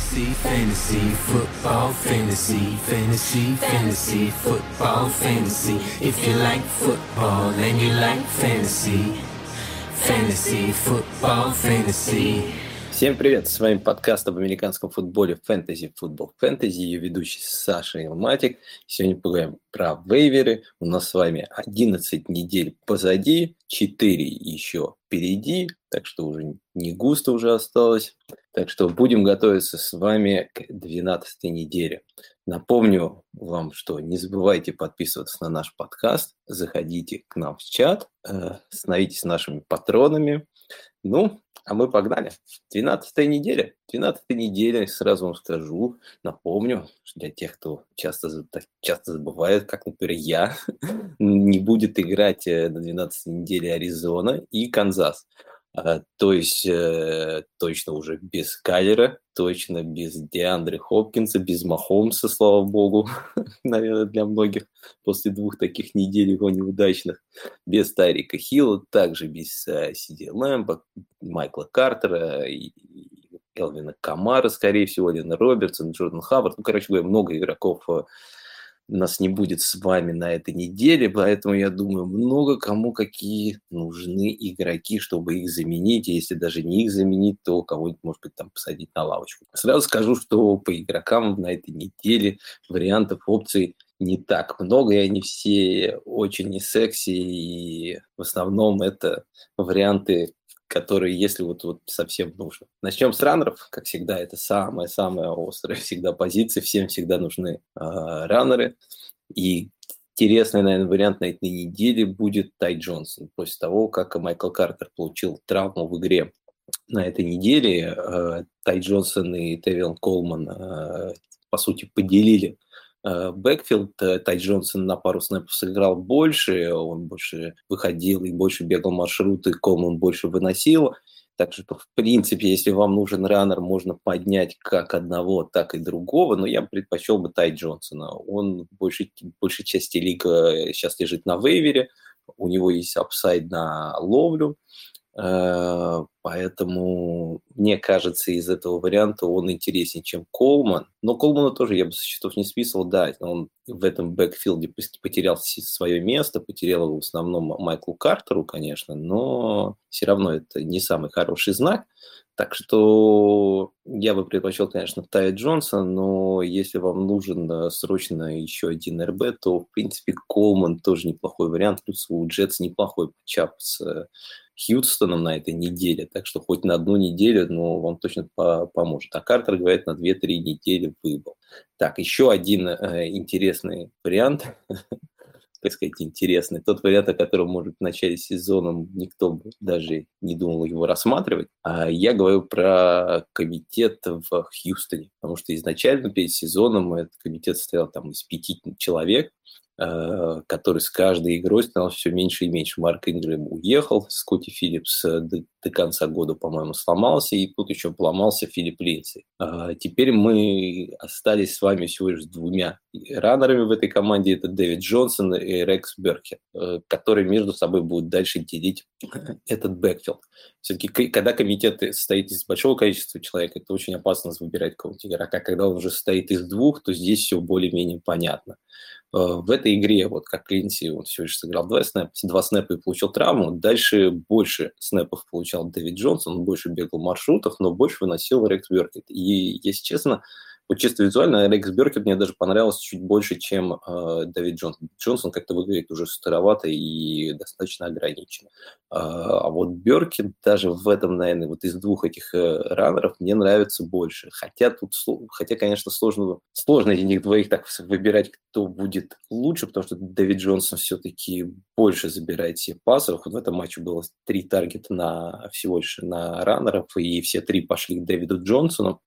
Fantasy, fantasy, football, fantasy, fantasy, fantasy, football, fantasy. If you like football and you like fantasy, fantasy, football, fantasy. Всем привет, с вами подкаст об американском футболе Fantasy Football Fantasy, ее ведущий Саша Илматик. Сегодня поговорим про вейверы. У нас с вами 11 недель позади, 4 еще впереди, так что уже не густо уже осталось. Так что будем готовиться с вами к 12 неделе. Напомню вам, что не забывайте подписываться на наш подкаст, заходите к нам в чат, э, становитесь нашими патронами. Ну, а мы погнали. 12 неделя. 12 неделя, сразу вам скажу, напомню, для тех, кто часто, часто забывает, как, например, я, не будет играть э, на 12 неделе Аризона и Канзас. А, то есть э, точно уже без Кайлера, точно без Диандры Хопкинса, без Махомса, слава богу, наверное, для многих после двух таких недель его неудачных, без Тарика Хилла, также без э, Сиди Лэмпа, Майкла Картера Элвина Камара, скорее всего, Лена Робертсон, Джордан Хаббард. Ну, короче говоря, много игроков э, нас не будет с вами на этой неделе, поэтому я думаю, много кому какие нужны игроки, чтобы их заменить. Если даже не их заменить, то кого-нибудь, может быть, там посадить на лавочку. Сразу скажу, что по игрокам на этой неделе вариантов, опций не так много, и они все очень не секси, и в основном это варианты которые, если вот, вот совсем нужно. Начнем с раннеров, как всегда, это самая-самая острая всегда позиция, всем всегда нужны э, раннеры. И интересный, наверное, вариант на этой неделе будет Тай Джонсон. После того, как Майкл Картер получил травму в игре на этой неделе, э, Тай Джонсон и Тевилан Колман, э, по сути, поделили backfield э, Тай Джонсон на пару снэпов сыграл больше, он больше выходил и больше бегал маршруты, Колман больше выносил. Так что, в принципе, если вам нужен runner, можно поднять как одного, так и другого, но я предпочел бы Тай Джонсона. Он в большей, части лига сейчас лежит на вейвере, у него есть upside на ловлю, Э, поэтому, мне кажется, из этого варианта он интереснее, чем Колман. Но Колмана тоже я бы со счетов не списывал, да, он в этом бэкфилде потерял свое место, потерял его в основном Майклу Картеру, конечно, но все равно это не самый хороший знак. Так что я бы предпочел, конечно, Тая Джонса, но если вам нужен э, срочно еще один РБ, то, в принципе, Колман тоже неплохой вариант, плюс у Джетс неплохой чап с э, Хьюстоном на этой неделе, так что хоть на одну неделю, но вам точно по поможет. А Картер, говорит, на 2-3 недели выбыл. Так, еще один э, интересный вариант, так сказать, интересный. Тот вариант, о котором, может, в начале сезона никто даже не думал его рассматривать. А я говорю про комитет в Хьюстоне, потому что изначально перед сезоном этот комитет состоял там из пяти человек, Э, который с каждой игрой становился все меньше и меньше. Марк Ингрэм уехал, Скотти Филлипс э, до, конца года, по-моему, сломался, и тут еще поломался Филипп Линдси. А теперь мы остались с вами всего лишь с двумя раннерами в этой команде. Это Дэвид Джонсон и Рекс Беркхед, э, которые между собой будут дальше делить этот backfield. Все-таки, когда комитет состоит из большого количества человек, это очень опасно выбирать какого-нибудь игрока. Когда он уже состоит из двух, то здесь все более-менее понятно. Э, в этой игре, вот как Линдси, он всего лишь сыграл два снэпа, два снэпа и получил травму. Дальше больше снэпов получал Дэвид Джонсон, он больше бегал маршрутов, но больше выносил Рекс Беркхед. И, если честно, вот чисто визуально Рекс Беркет мне даже понравился чуть больше, чем э, Давид Джонсон. Джонсон как-то выглядит уже старовато и достаточно ограничен. Э, а вот Беркет даже в этом, наверное, вот из двух этих э, раннеров мне нравится больше. Хотя тут, хотя, конечно, сложно, сложно из них двоих так выбирать, кто будет лучше, потому что Дэвид Джонсон все-таки больше забирает себе пасов. Вот в этом матче было три таргета на всего лишь на раннеров, и все три пошли к Дэвиду Джонсону.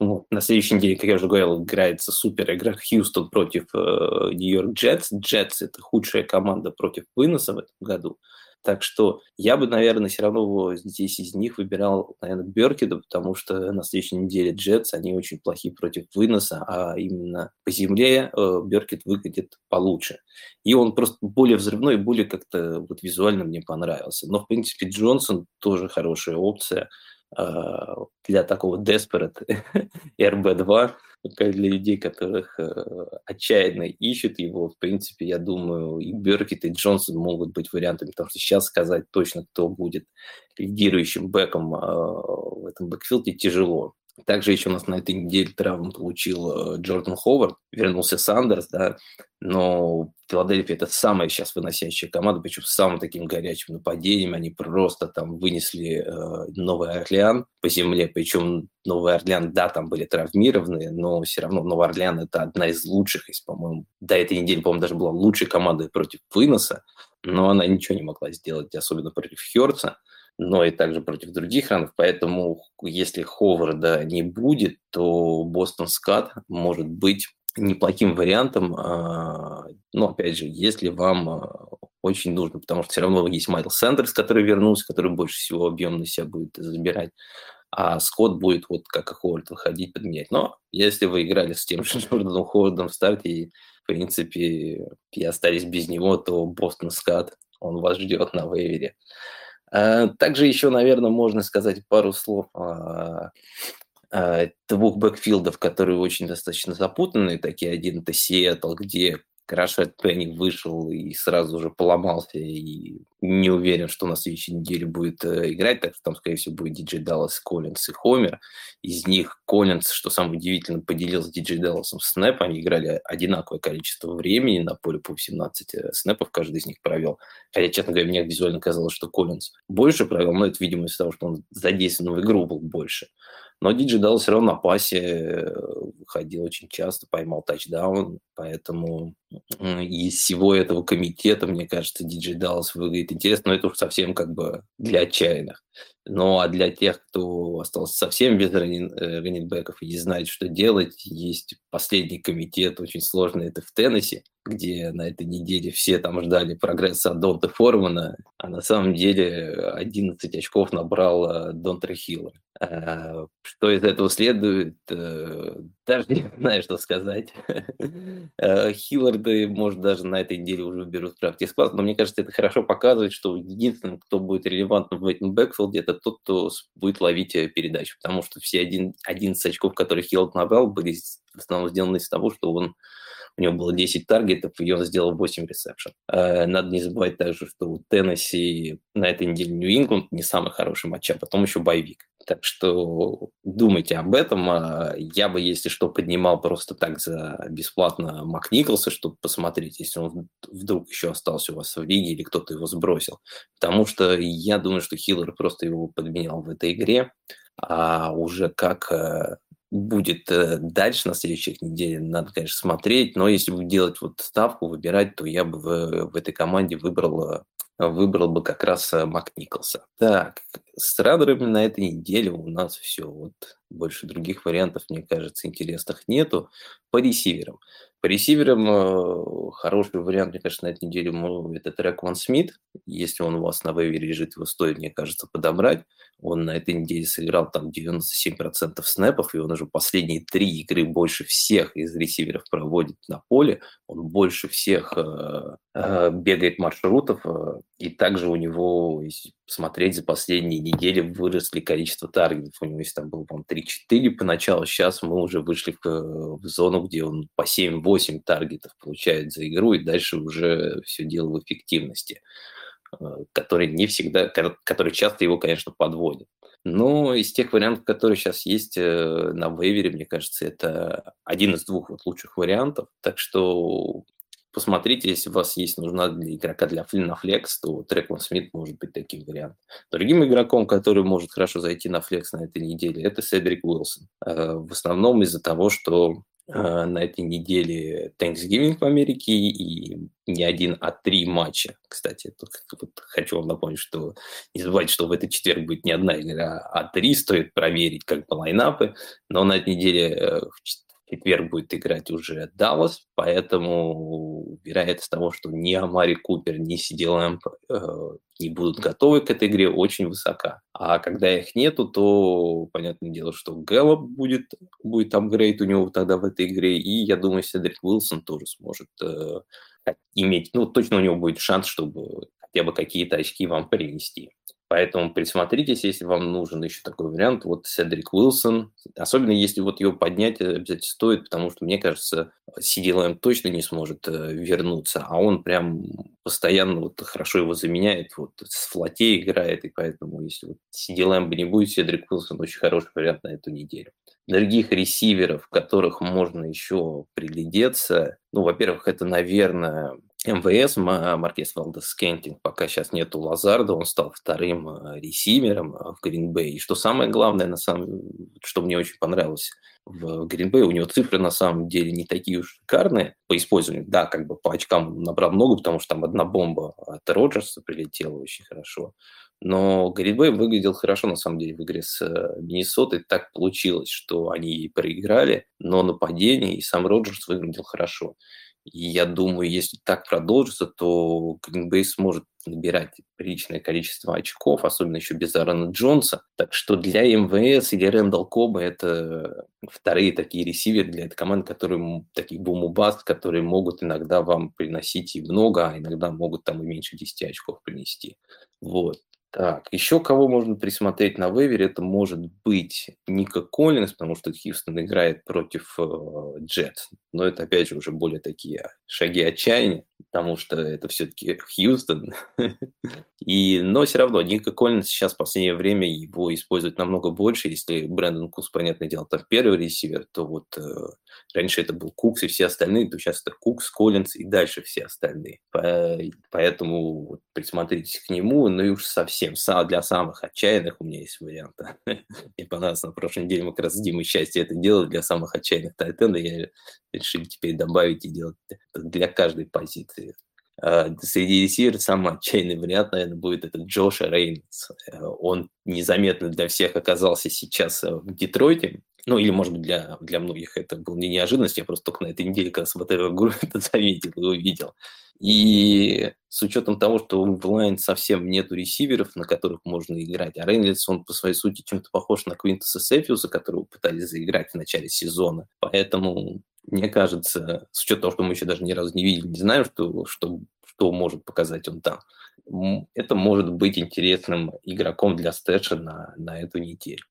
Вот. На следующей неделе, как я уже говорил, играется супер игра Хьюстон против э, Нью-Йорк Джетс. Джетс – это худшая команда против выноса в этом году. Так что я бы, наверное, все равно здесь из них выбирал, наверное, Беркеда, потому что на следующей неделе Джетс, они очень плохие против выноса, а именно по земле э, Беркет выглядит получше. И он просто более взрывной, более как-то вот визуально мне понравился. Но, в принципе, Джонсон тоже хорошая опция – для такого desperate RB2, для людей, которых отчаянно ищут его, в принципе, я думаю, и Беркет, и Джонсон могут быть вариантами, потому что сейчас сказать точно, кто будет лидирующим бэком в этом бэкфилде, тяжело. Также еще у нас на этой неделе травму получил э, Джордан Ховард, вернулся Сандерс, да, но Филадельфия это самая сейчас выносящая команда, причем с самым таким горячим нападением, они просто там вынесли э, Новый Орлеан по земле, причем Новый Орлеан, да, там были травмированные, но все равно Новый Орлеан это одна из лучших, если, по-моему, до этой недели, по-моему, даже была лучшей командой против выноса, но она ничего не могла сделать, особенно против Херца но и также против других ранов. Поэтому если Ховарда не будет, то Бостон Скат может быть неплохим вариантом, а, но опять же, если вам а, очень нужно, потому что все равно есть Майкл Сандерс, который вернулся, который больше всего объем на себя будет забирать, а Скотт будет вот как Ховард выходить, подменять. Но если вы играли с тем же Джорданом Ховардом в старте и, в принципе, и остались без него, то Бостон Скат, он вас ждет на вейвере. Э, также еще, наверное, можно сказать пару слов о, двух бэкфилдов, которые очень достаточно запутанные. Такие один это Сиэтл, где Крашет Пенни вышел и сразу же поломался, и не уверен, что на следующей неделе будет э, играть, так что там, скорее всего, будет Диджей Даллас, Коллинс и Хомер. Из них Коллинс, что самое удивительное, поделился Диджей Далласом снэп, они играли одинаковое количество времени на поле по 17 э, снэпов, каждый из них провел. Хотя, честно говоря, мне визуально казалось, что Коллинс больше провел, но это, видимо, из-за того, что он задействован в игру был больше. Но Диджи Даллас все равно на пасе э, выходил очень часто, поймал тачдаун, поэтому из всего этого комитета, мне кажется, Диджи Даллас выглядит интересно, но это уж совсем как бы для отчаянных. Ну, а для тех, кто остался совсем без раннинбеков и не знает, что делать, есть последний комитет, очень сложный, это в Теннессе, где на этой неделе все там ждали прогресса от Донта Формана, а на самом деле 11 очков набрал э, Донтер Хиллер. Э, что из этого следует, э, даже не знаю, что сказать. Хилларда, может, даже на этой неделе уже берут практически но мне кажется, это хорошо показывает, что единственным, кто будет релевантным в этом backfield е, это тот, кто будет ловить передачу, потому что все один, 11 очков, которые Хиллард набрал, были в основном сделаны из того, что он у него было 10 target ов, и он сделал 8 ресепшн. Э, надо не забывать также, что у Теннесси на этой неделе Нью-Ингланд не самый хороший матч, а потом еще bye week. Так что думайте об этом. А я бы, если что, поднимал просто так за бесплатно Макниколса, чтобы посмотреть, если он вдруг еще остался у вас в лиге или кто-то его сбросил. Потому что я думаю, что Хиллер просто его подменял в этой игре. А уже как э, будет э, дальше на следующих неделях, надо, конечно, смотреть, но если бы делать вот ставку, выбирать, то я бы в, в этой команде выбрал, выбрал бы как раз э, Мак Николса. Так, с раннерами на этой неделе у нас все. Вот больше других вариантов, мне кажется, интересных нету. По ресиверам. По ресиверам э, хороший вариант, мне кажется, на этой неделе это трек Ван Смит. Если он у вас на вейвере лежит, его стоит, мне кажется, подобрать. Он на этой неделе сыграл там 97% снэпов, и он уже последние три игры больше всех из ресиверов проводит на поле. Он больше всех э, бегает маршрутов, э, и также у него, если смотреть за последние недели, выросли количество таргетов. У него есть там было, по-моему, 3-4 поначалу, сейчас мы уже вышли в, в зону, где он по 7-8 таргетов получает за игру, и дальше уже все дело в эффективности. Э, который не всегда, который часто его, конечно, подводит. Но из тех вариантов, которые сейчас есть э, на вейвере, мне кажется, это один из двух вот лучших вариантов. Так что посмотрите, если у вас есть нужна для игрока для на флекс, то Трекман Смит может быть таким вариантом. Другим игроком, который может хорошо зайти на флекс на этой неделе, это Седрик Уилсон. Э, в основном из-за того, что Э, на этой неделе Thanksgiving в Америке и не один, а три матча. Кстати, хочу вам напомнить, что не забывайте, что в этот четверг будет не одна игра, а три. Стоит проверить как бы лайнапы. Но на этой неделе э, четверг будет играть уже Даллас, поэтому вероятность того, что ни Амари Купер, ни Лэмп э, не будут готовы к этой игре, очень высока. А когда их нету, то понятное дело, что Гэллоп будет, будет апгрейд у него тогда в этой игре, и я думаю, Седрик Уилсон тоже сможет э, иметь, ну, точно у него будет шанс, чтобы хотя бы какие-то очки вам принести. Поэтому присмотритесь, если вам нужен еще такой вариант. Вот Седрик Уилсон. Особенно если вот его поднять обязательно стоит, потому что, мне кажется, CDLM точно не сможет э, вернуться, а он прям постоянно вот хорошо его заменяет, вот с флоте играет, и поэтому если вот CDLM бы не будет, Седрик Уилсон очень хороший вариант на эту неделю других ресиверов, которых можно еще приглядеться. Ну, во-первых, это, наверное, MVS, Маркес Валдес Скентлинг, пока сейчас нету Лазарда, он стал вторым э, ресивером э, в Гринбей. И что самое главное, на самом, что мне очень понравилось в Гринбей, у него цифры на самом деле не такие уж шикарные по использованию. Да, как бы по очкам набрал много, потому что там одна бомба от Роджерса прилетела очень хорошо. Но Гринбей выглядел хорошо, на самом деле, в игре с э, Миннесотой. Так получилось, что они проиграли, но нападение и сам Роджерс выглядел хорошо. Я думаю, если так продолжится, то Green сможет набирать приличное количество очков, особенно еще без Аарона Джонса. Так что для МВС или Рэндалл Коба это вторые такие ресиверы для этой команды, которые такие бумубаст, которые могут иногда вам приносить и много, а иногда могут там и меньше 10 очков принести. Вот. Так, еще кого можно присмотреть на вейвере, это может быть Ника Коллинс, потому что Хьюстон играет против э, Джетс. Но это, опять же, уже более такие шаги отчаяния, потому что это все-таки Хьюстон. И, но все равно Ника Коллинс сейчас в последнее время его используют намного больше. Если Брэндон Кус, понятное дело, там первый ресивер, то вот э, раньше это был Кукс и все остальные, то сейчас это Кукс, Коллинс и дальше все остальные. Поэтому присмотритесь к нему, ну и уж совсем для самых отчаянных у меня есть варианты. Мне понравилось, на прошлой неделе мы как раз с Димой счастье это делали для самых отчаянных тайтенда. Я решил теперь добавить и делать для каждой позиции. А, среди ресиверов самый отчаянный вариант, наверное, будет это Джоша Рейнс. Э, он незаметно для всех оказался сейчас э, в Детройте. Ну, или, может быть, для, для многих это был не неожиданность. Я просто только на этой неделе, когда смотрел игру, это заметил и увидел. И с учетом того, что у Lions совсем нету ресиверов, на которых можно играть, а Рейнольдс, он по своей сути чем-то похож на Квинтуса Сефиуса, которого пытались заиграть в начале сезона. Поэтому, мне кажется, с учетом того, что мы еще даже ни разу не видели, не знаем, что, что, что может показать он там, это может быть интересным игроком для стэша на, на эту неделю.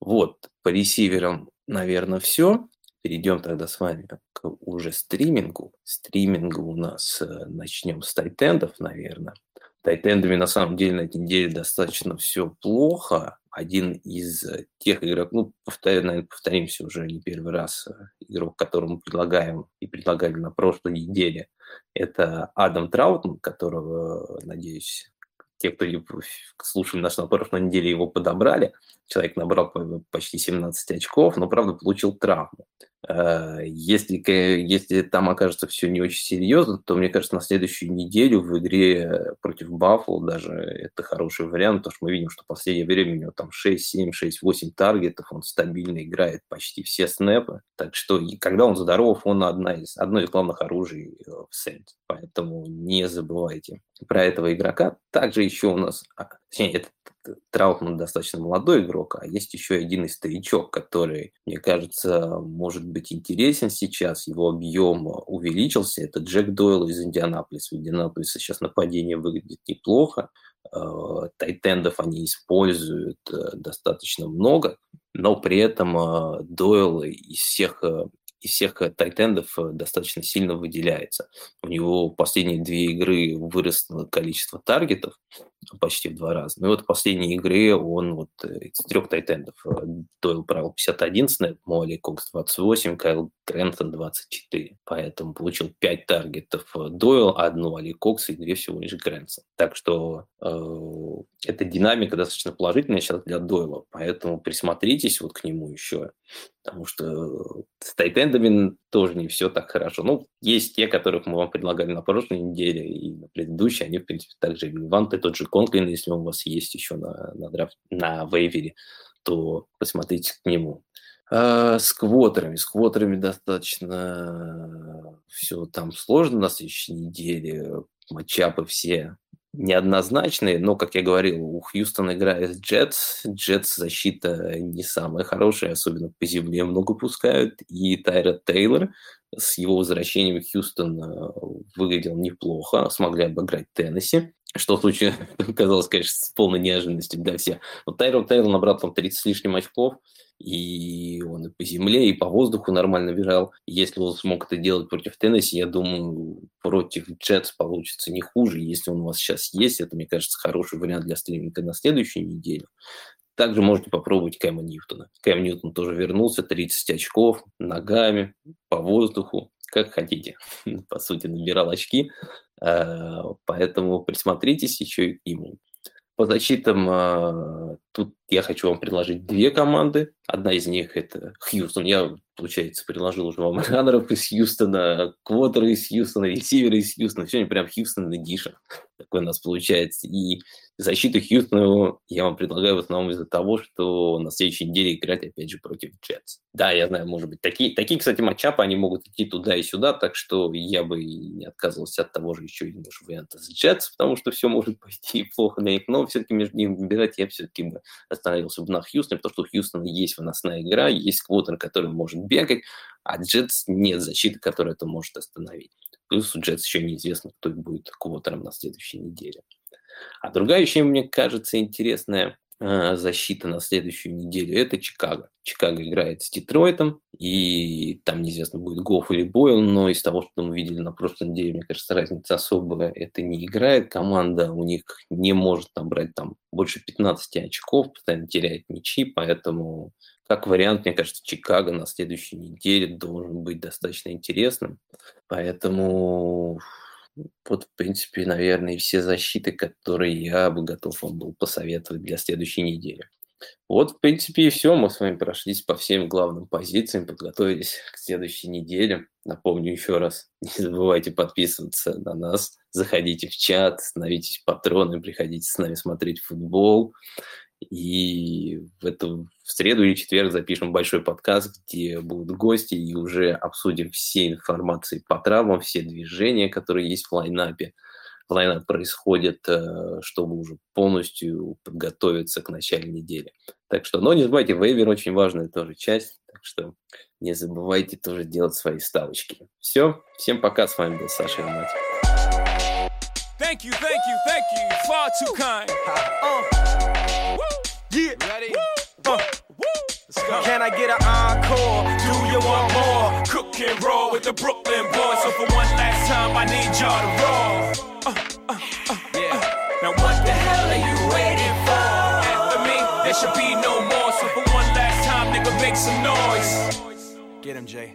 Вот, по ресиверам, наверное, все. Перейдем тогда с вами к уже стримингу. Стримингу у нас э, начнем с тайтендов, наверное. Тайтендами на самом деле на этой неделе достаточно все плохо. Один из э, тех игроков, ну, повторю, наверное, повторимся уже не первый раз, э, игрок, которого мы предлагаем и предлагали на прошлой неделе, это Адам Траутман, которого, надеюсь, те, кто слушали нас на прошлой неделе, его подобрали. Человек набрал почти 17 очков, но, правда, получил травму. Э, если, если там окажется все не очень серьезно, то, мне кажется, на следующую неделю в игре против Баффл даже это хороший вариант, потому что мы видим, что в последнее время у него там 6, 7, 6, 8 таргетов, он стабильно играет почти все снэпы. Так что, и когда он здоров, он одна из, одно из главных оружий э, в Сент. Поэтому не забывайте про этого игрока. Также еще у нас, а, точнее, это Траутман достаточно молодой игрок, а есть еще один старичок, который, мне кажется, может быть интересен сейчас. Его объем увеличился. Это Джек Дойл из Индианаполиса. В Индианаполисе сейчас нападение выглядит неплохо. Э, тайтендов они используют э, достаточно много, но при этом э, Дойл из всех из всех тайтендов достаточно сильно выделяется. У него последние две игры выросло количество target ов почти в два раза. Ну и вот в последней игре он вот э, из трех tight end ов э, Дойл провел 51 snap, Мо Али-Кокс 28, Кайлен Грэнсон 24. Поэтому получил 5 target ов Дойл, одну Али-Кокс и две всего лишь Грэнсон. Так что э, эта динамика достаточно положительная сейчас для Дойла. Поэтому присмотритесь вот к нему еще. Потому что с тайтендами тоже не все так хорошо. Ну, есть те, которых мы вам предлагали на прошлой неделе и на предыдущей. Они, в принципе, также релевантны. Тот же Конклин, если он у вас есть еще на, на, драфт, на вейвере, то посмотрите к нему. А, с квотерами. С квотерами достаточно все там сложно на следующей неделе. Матчапы все неоднозначные, но, как я говорил, у Хьюстона играет Джетс. Джетс защита не самая хорошая, особенно по земле много пускают. И Тайра Тейлор с его возвращением Хьюстон выглядел неплохо, смогли обыграть Теннесси. Что случае казалось, конечно, с полной неожиданностью для всех. Но Тайрон Тейлор набрал там 30 с лишним очков, и он и по земле, и по воздуху нормально бежал. Если он смог это делать против Теннесси, я думаю, против Джетс получится не хуже. Если он у вас сейчас есть, это, мне кажется, хороший вариант для стриминга на следующую неделю. Также можете попробовать Кэма Ньютона. Кэм Ньютон тоже вернулся, 30 очков, ногами, по воздуху, как хотите. По сути, набирал очки, э, поэтому присмотритесь еще и к нему. По защитам э, тут я хочу вам предложить две команды. Одна из них это Хьюстон. Я, получается, предложил уже вам раннеров из Хьюстона, квотеры из Хьюстона, ресиверы из Хьюстона. Сегодня прям Хьюстон Эдишн. Такой у нас получается. И защиту Хьюстона я вам предлагаю в основном из-за того, что на следующей неделе играть опять же против Джетс. Да, я знаю, может быть, такие, такие кстати, матчапы, они могут идти туда и сюда, так что я бы не отказывался от того же еще и варианта с Джетс, потому что все может пойти плохо на них, но все-таки между ними выбирать я все-таки бы остановился бы на Хьюстоне, потому что у Хьюстона есть выносная игра, есть квотер, который может бегать, а Джетс нет защиты, которая это может остановить. Плюс у Джетс еще неизвестно, кто будет квотером на следующей неделе. А другая еще, мне кажется, интересная э, защита на следующую неделю – это Чикаго. Чикаго играет с Детройтом, и там неизвестно, будет Гофф или Бойл, но из того, что мы видели на прошлой неделе, мне кажется, разница особая это не играет. Команда у них не может набрать там больше 15 очков, постоянно теряет мячи, поэтому как вариант, мне кажется, Чикаго на следующей неделе должен быть достаточно интересным. Поэтому вот, в принципе, наверное, все защиты, которые я бы готов вам был посоветовать для следующей недели. Вот, в принципе, и все. Мы с вами прошлись по всем главным позициям, подготовились к следующей неделе. Напомню еще раз, не забывайте подписываться на нас, заходите в чат, становитесь патронами, приходите с нами смотреть футбол. И в эту в среду или четверг запишем большой подкаст, где будут гости, и уже обсудим все информации по травмам, все движения, которые есть в лайнапе. Лайнап происходит, э, чтобы уже полностью подготовиться к началу недели. Так что, но не забывайте, вейвер очень важная тоже часть, так что не забывайте тоже делать свои ставочки. Все, всем пока, с вами был Саша Илмати. Thank you, thank you, thank you. Far too kind. Uh. Can I get an encore? Do you want more? Cook and roll with the Brooklyn boys. So for one last time, I need y'all to roll. Uh, uh, uh, yeah. Now what the hell are you waiting for? After me, there should be no more. So for one last time, nigga, make some noise. Get him, Jay.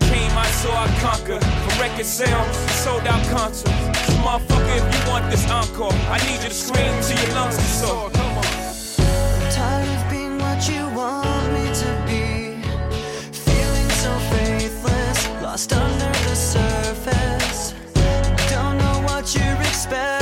came, I saw, I conquered. From record sales, sold out concerts. So motherfucker, if you want this encore, I need you to scream till your lungs are sore. Come on. I'm tired of being what you want me to be. Feeling so faithless, lost under the surface. Don't know what you're expecting.